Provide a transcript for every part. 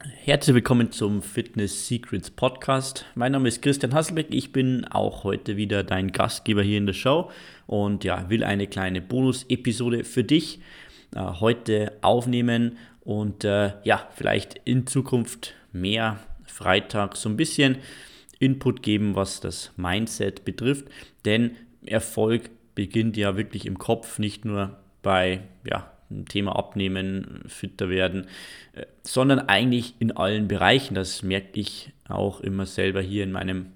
Herzlich willkommen zum Fitness Secrets Podcast. Mein Name ist Christian Hasselbeck. Ich bin auch heute wieder dein Gastgeber hier in der Show und ja, will eine kleine Bonus-Episode für dich äh, heute aufnehmen und äh, ja, vielleicht in Zukunft mehr Freitag so ein bisschen Input geben, was das Mindset betrifft. Denn Erfolg beginnt ja wirklich im Kopf, nicht nur bei ja, Thema Abnehmen, fitter werden, äh, sondern eigentlich in allen Bereichen. Das merke ich auch immer selber hier in meinem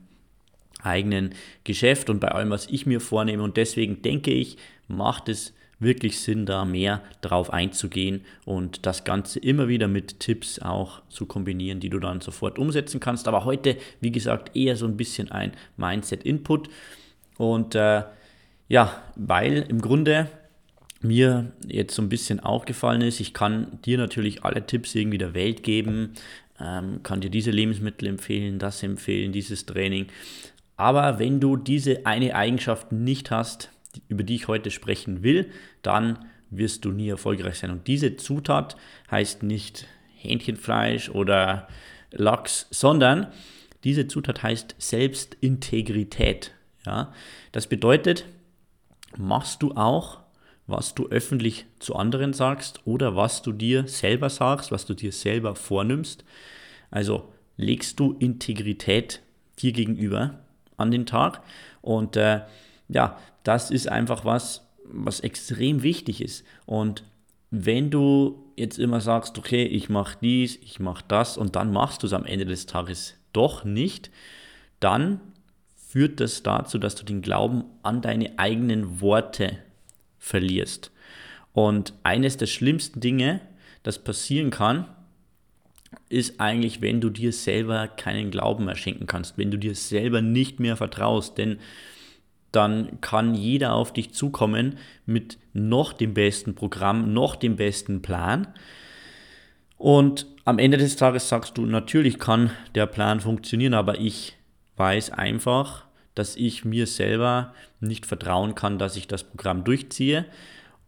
eigenen Geschäft und bei allem, was ich mir vornehme. Und deswegen denke ich, macht es wirklich Sinn, da mehr drauf einzugehen und das Ganze immer wieder mit Tipps auch zu kombinieren, die du dann sofort umsetzen kannst. Aber heute, wie gesagt, eher so ein bisschen ein Mindset-Input. Und äh, ja, weil im Grunde mir jetzt so ein bisschen aufgefallen ist, ich kann dir natürlich alle Tipps irgendwie der Welt geben, ähm, kann dir diese Lebensmittel empfehlen, das empfehlen, dieses Training. Aber wenn du diese eine Eigenschaft nicht hast, über die ich heute sprechen will, dann wirst du nie erfolgreich sein. Und diese Zutat heißt nicht Hähnchenfleisch oder Lachs, sondern diese Zutat heißt Selbstintegrität. Ja? Das bedeutet, machst du auch was du öffentlich zu anderen sagst oder was du dir selber sagst, was du dir selber vornimmst. Also legst du Integrität dir gegenüber an den Tag. Und äh, ja, das ist einfach was, was extrem wichtig ist. Und wenn du jetzt immer sagst, okay, ich mache dies, ich mache das und dann machst du es am Ende des Tages doch nicht, dann führt das dazu, dass du den Glauben an deine eigenen Worte verlierst. Und eines der schlimmsten Dinge, das passieren kann, ist eigentlich, wenn du dir selber keinen Glauben mehr schenken kannst, wenn du dir selber nicht mehr vertraust, denn dann kann jeder auf dich zukommen mit noch dem besten Programm, noch dem besten Plan. Und am Ende des Tages sagst du, natürlich kann der Plan funktionieren, aber ich weiß einfach, dass ich mir selber nicht vertrauen kann, dass ich das Programm durchziehe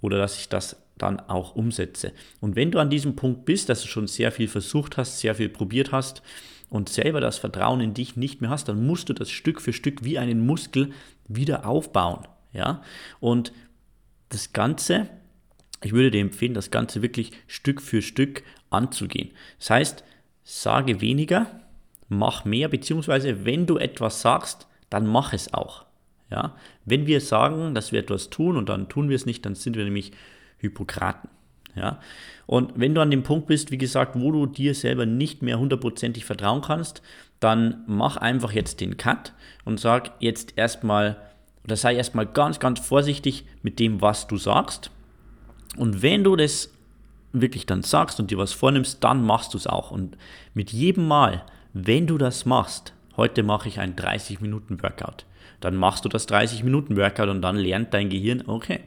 oder dass ich das dann auch umsetze. Und wenn du an diesem Punkt bist, dass du schon sehr viel versucht hast, sehr viel probiert hast und selber das Vertrauen in dich nicht mehr hast, dann musst du das Stück für Stück wie einen Muskel wieder aufbauen. Ja? Und das Ganze, ich würde dir empfehlen, das Ganze wirklich Stück für Stück anzugehen. Das heißt, sage weniger, mach mehr, beziehungsweise wenn du etwas sagst, dann mach es auch. Ja? Wenn wir sagen, dass wir etwas tun und dann tun wir es nicht, dann sind wir nämlich Hypokraten. Ja? Und wenn du an dem Punkt bist, wie gesagt, wo du dir selber nicht mehr hundertprozentig vertrauen kannst, dann mach einfach jetzt den Cut und sag jetzt erstmal, oder sei erstmal ganz, ganz vorsichtig mit dem, was du sagst. Und wenn du das wirklich dann sagst und dir was vornimmst, dann machst du es auch. Und mit jedem Mal, wenn du das machst, heute mache ich ein 30-Minuten-Workout. Dann machst du das 30-Minuten-Workout und dann lernt dein Gehirn, okay,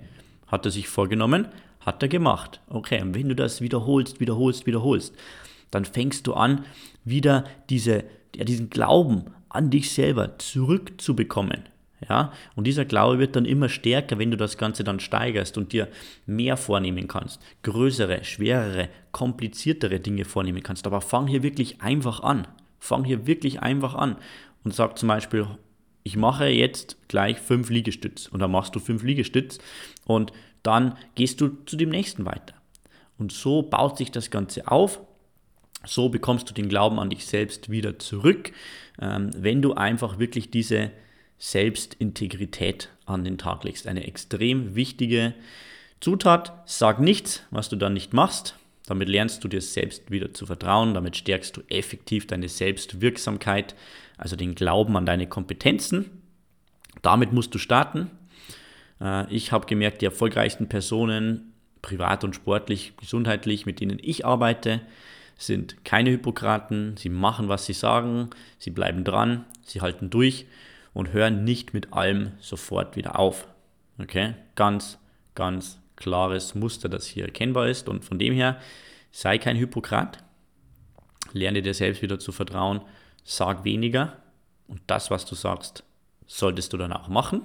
hat er sich vorgenommen, hat er gemacht. Okay, und wenn du das wiederholst, wiederholst, wiederholst, dann fängst du an, wieder diese, ja, diesen Glauben an dich selber zurückzubekommen. Ja, und dieser Glaube wird dann immer stärker, wenn du das Ganze dann steigerst und dir mehr vornehmen kannst. Größere, schwerere, kompliziertere Dinge vornehmen kannst. Aber fang hier wirklich einfach an. Fang hier wirklich einfach an und sag zum Beispiel, ich mache jetzt gleich fünf Liegestütz und dann machst du fünf Liegestütz und dann gehst du zu dem nächsten weiter. Und so baut sich das Ganze auf. So bekommst du den Glauben an dich selbst wieder zurück, ähm, wenn du einfach wirklich diese Selbstintegrität an den Tag legst. Eine extrem wichtige Zutat. Sag nichts, was du dann nicht machst. Damit lernst du dir selbst wieder zu vertrauen, damit stärkst du effektiv deine Selbstwirksamkeit, also den Glauben an deine Kompetenzen. Damit musst du starten. Äh, ich habe gemerkt, die erfolgreichsten Personen, privat und sportlich, gesundheitlich, mit denen ich arbeite, sind keine Hypokraten. Sie machen, was sie sagen, sie bleiben dran, sie halten durch und hören nicht mit allem sofort wieder auf. Okay? Ganz, ganz klares Muster, das hier erkennbar ist. Und von dem her, sei kein Hypokrat, lerne dir selbst wieder zu vertrauen, sag weniger und das, was du sagst, solltest du dann auch machen.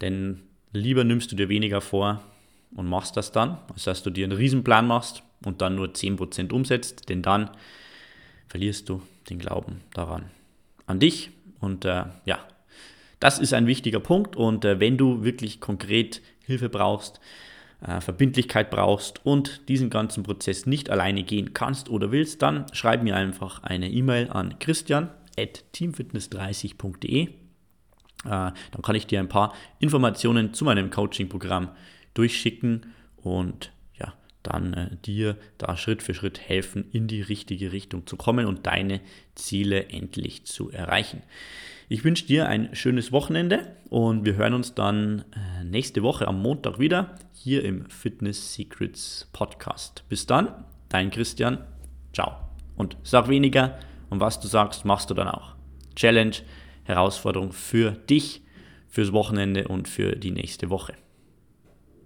Denn lieber nimmst du dir weniger vor und machst das dann, als dass du dir einen Riesenplan machst und dann nur 10% umsetzt, denn dann verlierst du den Glauben daran, an dich. Und äh, ja, das ist ein wichtiger Punkt. Und äh, wenn du wirklich konkret Hilfe brauchst, äh, Verbindlichkeit brauchst und diesen ganzen Prozess nicht alleine gehen kannst oder willst, dann schreib mir einfach eine E-Mail an christian.teamfitness30.de. Äh, dann kann ich dir ein paar Informationen zu meinem Coaching-Programm durchschicken und ja, dann äh, dir da Schritt für Schritt helfen, in die richtige Richtung zu kommen und deine Ziele endlich zu erreichen. Ich wünsche dir ein schönes Wochenende und wir hören uns dann äh, nächste Woche am Montag wieder hier im Fitness Secrets Podcast. Bis dann, dein Christian. Ciao. Und sag weniger und was du sagst, machst du dann auch. Challenge, Herausforderung für dich, fürs Wochenende und für die nächste Woche.